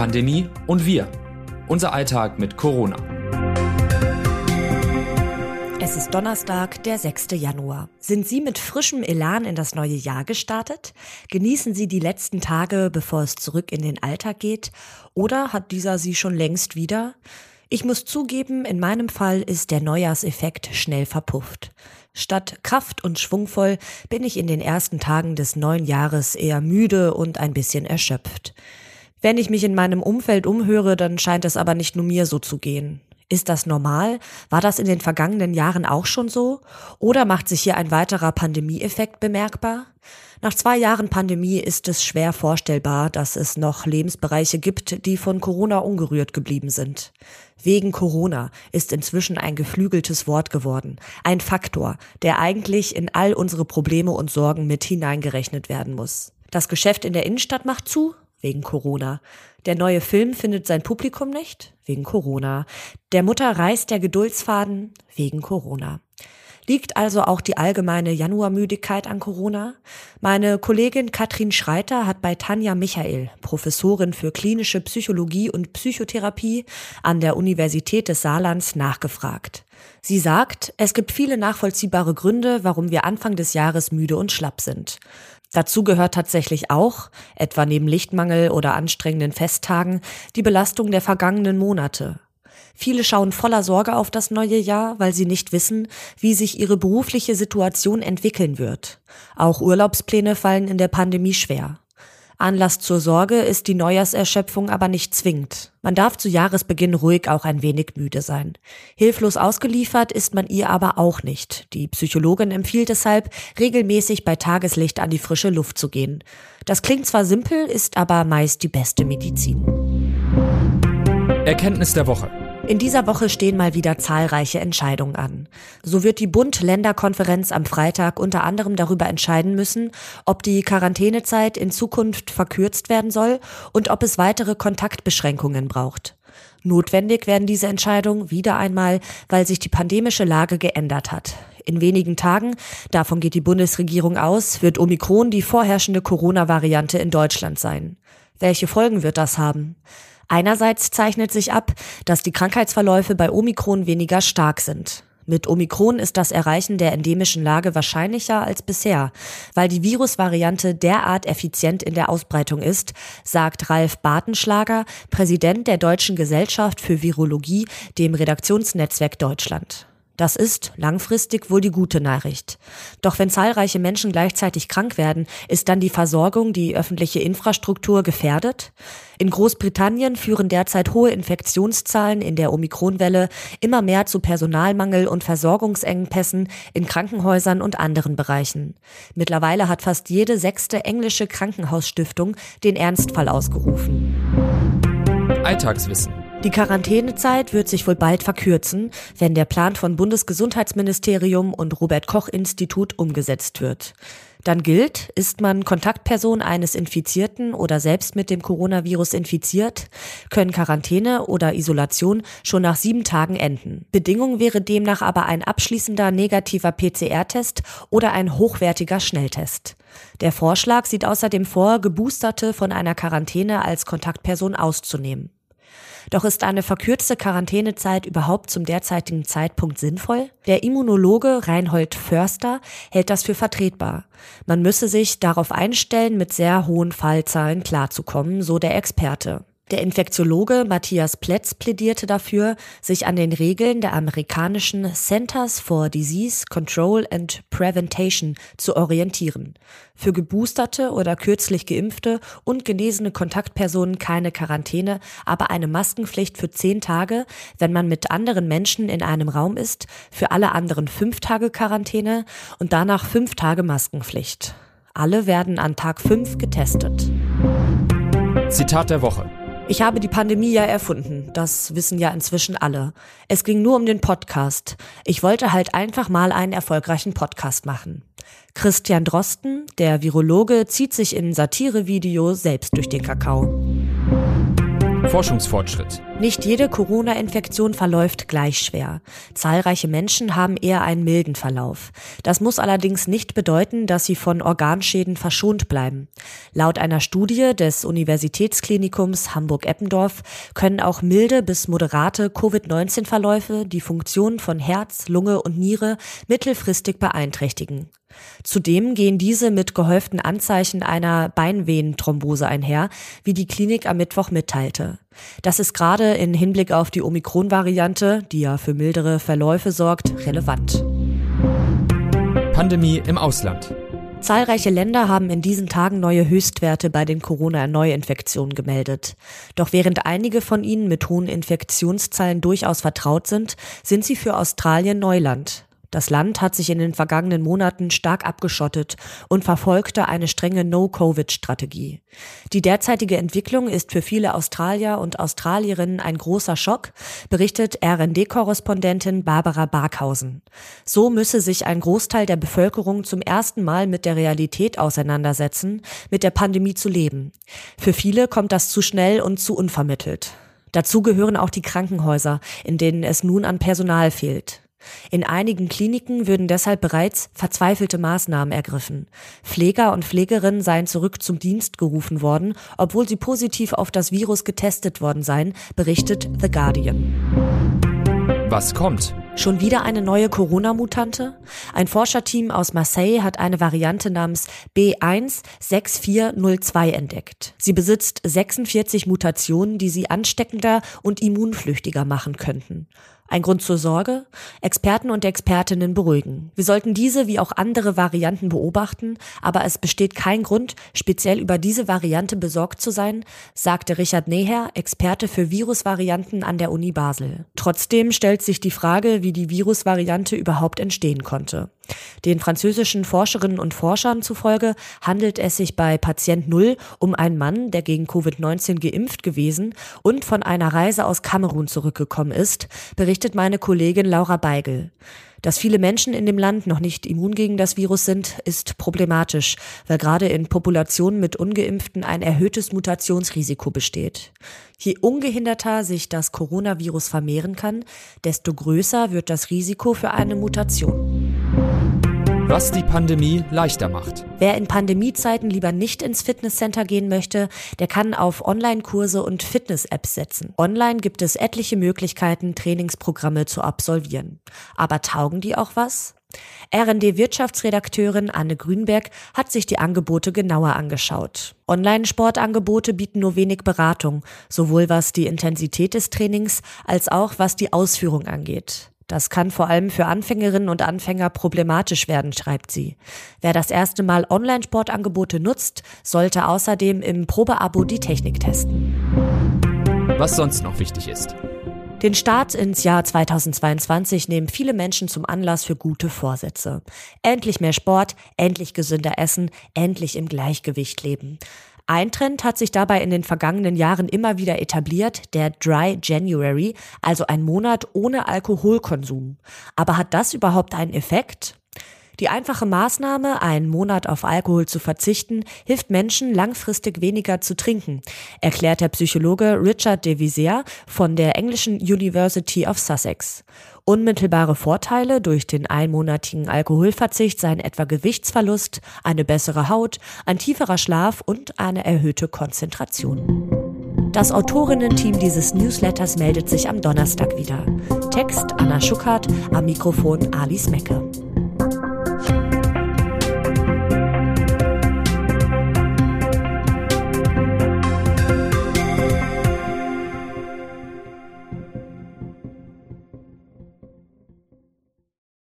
Pandemie und wir. Unser Alltag mit Corona. Es ist Donnerstag, der 6. Januar. Sind Sie mit frischem Elan in das neue Jahr gestartet? Genießen Sie die letzten Tage, bevor es zurück in den Alltag geht? Oder hat dieser Sie schon längst wieder? Ich muss zugeben, in meinem Fall ist der Neujahrseffekt schnell verpufft. Statt kraft- und schwungvoll bin ich in den ersten Tagen des neuen Jahres eher müde und ein bisschen erschöpft. Wenn ich mich in meinem Umfeld umhöre, dann scheint es aber nicht nur mir so zu gehen. Ist das normal? War das in den vergangenen Jahren auch schon so? Oder macht sich hier ein weiterer Pandemieeffekt bemerkbar? Nach zwei Jahren Pandemie ist es schwer vorstellbar, dass es noch Lebensbereiche gibt, die von Corona ungerührt geblieben sind. Wegen Corona ist inzwischen ein geflügeltes Wort geworden, ein Faktor, der eigentlich in all unsere Probleme und Sorgen mit hineingerechnet werden muss. Das Geschäft in der Innenstadt macht zu, wegen Corona. Der neue Film findet sein Publikum nicht, wegen Corona. Der Mutter reißt der Geduldsfaden, wegen Corona. Liegt also auch die allgemeine Januarmüdigkeit an Corona? Meine Kollegin Katrin Schreiter hat bei Tanja Michael, Professorin für klinische Psychologie und Psychotherapie an der Universität des Saarlands, nachgefragt. Sie sagt, es gibt viele nachvollziehbare Gründe, warum wir Anfang des Jahres müde und schlapp sind. Dazu gehört tatsächlich auch, etwa neben Lichtmangel oder anstrengenden Festtagen, die Belastung der vergangenen Monate. Viele schauen voller Sorge auf das neue Jahr, weil sie nicht wissen, wie sich ihre berufliche Situation entwickeln wird. Auch Urlaubspläne fallen in der Pandemie schwer. Anlass zur Sorge ist die Neujahrserschöpfung aber nicht zwingend. Man darf zu Jahresbeginn ruhig auch ein wenig müde sein. Hilflos ausgeliefert ist man ihr aber auch nicht. Die Psychologin empfiehlt deshalb, regelmäßig bei Tageslicht an die frische Luft zu gehen. Das klingt zwar simpel, ist aber meist die beste Medizin. Erkenntnis der Woche. In dieser Woche stehen mal wieder zahlreiche Entscheidungen an. So wird die Bund-Länder-Konferenz am Freitag unter anderem darüber entscheiden müssen, ob die Quarantänezeit in Zukunft verkürzt werden soll und ob es weitere Kontaktbeschränkungen braucht. Notwendig werden diese Entscheidungen wieder einmal, weil sich die pandemische Lage geändert hat. In wenigen Tagen, davon geht die Bundesregierung aus, wird Omikron die vorherrschende Corona-Variante in Deutschland sein. Welche Folgen wird das haben? Einerseits zeichnet sich ab, dass die Krankheitsverläufe bei Omikron weniger stark sind. Mit Omikron ist das Erreichen der endemischen Lage wahrscheinlicher als bisher, weil die Virusvariante derart effizient in der Ausbreitung ist, sagt Ralf Bartenschlager, Präsident der Deutschen Gesellschaft für Virologie, dem Redaktionsnetzwerk Deutschland. Das ist langfristig wohl die gute Nachricht. Doch wenn zahlreiche Menschen gleichzeitig krank werden, ist dann die Versorgung, die öffentliche Infrastruktur gefährdet? In Großbritannien führen derzeit hohe Infektionszahlen in der Omikronwelle immer mehr zu Personalmangel und Versorgungsengpässen in Krankenhäusern und anderen Bereichen. Mittlerweile hat fast jede sechste englische Krankenhausstiftung den Ernstfall ausgerufen. Alltagswissen. Die Quarantänezeit wird sich wohl bald verkürzen, wenn der Plan von Bundesgesundheitsministerium und Robert Koch Institut umgesetzt wird. Dann gilt, ist man Kontaktperson eines Infizierten oder selbst mit dem Coronavirus infiziert, können Quarantäne oder Isolation schon nach sieben Tagen enden. Bedingung wäre demnach aber ein abschließender negativer PCR-Test oder ein hochwertiger Schnelltest. Der Vorschlag sieht außerdem vor, Geboosterte von einer Quarantäne als Kontaktperson auszunehmen. Doch ist eine verkürzte Quarantänezeit überhaupt zum derzeitigen Zeitpunkt sinnvoll? Der Immunologe Reinhold Förster hält das für vertretbar. Man müsse sich darauf einstellen, mit sehr hohen Fallzahlen klarzukommen, so der Experte. Der Infektiologe Matthias Plätz plädierte dafür, sich an den Regeln der amerikanischen Centers for Disease Control and Prevention zu orientieren. Für geboosterte oder kürzlich geimpfte und genesene Kontaktpersonen keine Quarantäne, aber eine Maskenpflicht für zehn Tage, wenn man mit anderen Menschen in einem Raum ist, für alle anderen fünf Tage Quarantäne und danach fünf Tage Maskenpflicht. Alle werden an Tag fünf getestet. Zitat der Woche. Ich habe die Pandemie ja erfunden. Das wissen ja inzwischen alle. Es ging nur um den Podcast. Ich wollte halt einfach mal einen erfolgreichen Podcast machen. Christian Drosten, der Virologe, zieht sich in Satirevideo selbst durch den Kakao. Forschungsfortschritt. Nicht jede Corona-Infektion verläuft gleich schwer. Zahlreiche Menschen haben eher einen milden Verlauf. Das muss allerdings nicht bedeuten, dass sie von Organschäden verschont bleiben. Laut einer Studie des Universitätsklinikums Hamburg-Eppendorf können auch milde bis moderate Covid-19-Verläufe die Funktion von Herz, Lunge und Niere mittelfristig beeinträchtigen. Zudem gehen diese mit gehäuften Anzeichen einer Beinvenenthrombose einher, wie die Klinik am Mittwoch mitteilte. Das ist gerade in Hinblick auf die Omikron-Variante, die ja für mildere Verläufe sorgt, relevant. Pandemie im Ausland. Zahlreiche Länder haben in diesen Tagen neue Höchstwerte bei den Corona-Neuinfektionen gemeldet. Doch während einige von ihnen mit hohen Infektionszahlen durchaus vertraut sind, sind sie für Australien Neuland. Das Land hat sich in den vergangenen Monaten stark abgeschottet und verfolgte eine strenge No-Covid-Strategie. Die derzeitige Entwicklung ist für viele Australier und Australierinnen ein großer Schock, berichtet RND-Korrespondentin Barbara Barkhausen. So müsse sich ein Großteil der Bevölkerung zum ersten Mal mit der Realität auseinandersetzen, mit der Pandemie zu leben. Für viele kommt das zu schnell und zu unvermittelt. Dazu gehören auch die Krankenhäuser, in denen es nun an Personal fehlt. In einigen Kliniken würden deshalb bereits verzweifelte Maßnahmen ergriffen. Pfleger und Pflegerinnen seien zurück zum Dienst gerufen worden, obwohl sie positiv auf das Virus getestet worden seien, berichtet The Guardian. Was kommt? Schon wieder eine neue Corona-Mutante? Ein Forscherteam aus Marseille hat eine Variante namens B16402 entdeckt. Sie besitzt 46 Mutationen, die sie ansteckender und immunflüchtiger machen könnten. Ein Grund zur Sorge? Experten und Expertinnen beruhigen. Wir sollten diese wie auch andere Varianten beobachten, aber es besteht kein Grund, speziell über diese Variante besorgt zu sein, sagte Richard Neher, Experte für Virusvarianten an der Uni Basel. Trotzdem stellt sich die Frage, wie die Virusvariante überhaupt entstehen konnte. Den französischen Forscherinnen und Forschern zufolge handelt es sich bei Patient Null um einen Mann, der gegen Covid-19 geimpft gewesen und von einer Reise aus Kamerun zurückgekommen ist, berichtet meine Kollegin Laura Beigel. Dass viele Menschen in dem Land noch nicht immun gegen das Virus sind, ist problematisch, weil gerade in Populationen mit ungeimpften ein erhöhtes Mutationsrisiko besteht. Je ungehinderter sich das Coronavirus vermehren kann, desto größer wird das Risiko für eine Mutation. Was die Pandemie leichter macht. Wer in Pandemiezeiten lieber nicht ins Fitnesscenter gehen möchte, der kann auf Online-Kurse und Fitness-Apps setzen. Online gibt es etliche Möglichkeiten, Trainingsprogramme zu absolvieren. Aber taugen die auch was? RND-Wirtschaftsredakteurin Anne Grünberg hat sich die Angebote genauer angeschaut. Online-Sportangebote bieten nur wenig Beratung, sowohl was die Intensität des Trainings als auch was die Ausführung angeht. Das kann vor allem für Anfängerinnen und Anfänger problematisch werden, schreibt sie. Wer das erste Mal Online-Sportangebote nutzt, sollte außerdem im Probeabo die Technik testen. Was sonst noch wichtig ist. Den Start ins Jahr 2022 nehmen viele Menschen zum Anlass für gute Vorsätze. Endlich mehr Sport, endlich gesünder essen, endlich im Gleichgewicht leben. Ein Trend hat sich dabei in den vergangenen Jahren immer wieder etabliert, der Dry January, also ein Monat ohne Alkoholkonsum. Aber hat das überhaupt einen Effekt? Die einfache Maßnahme, einen Monat auf Alkohol zu verzichten, hilft Menschen langfristig weniger zu trinken, erklärt der Psychologe Richard de Vizier von der englischen University of Sussex. Unmittelbare Vorteile durch den einmonatigen Alkoholverzicht seien etwa Gewichtsverlust, eine bessere Haut, ein tieferer Schlaf und eine erhöhte Konzentration. Das Autorinnen-Team dieses Newsletters meldet sich am Donnerstag wieder. Text Anna Schuckert, am Mikrofon Alice Mecke.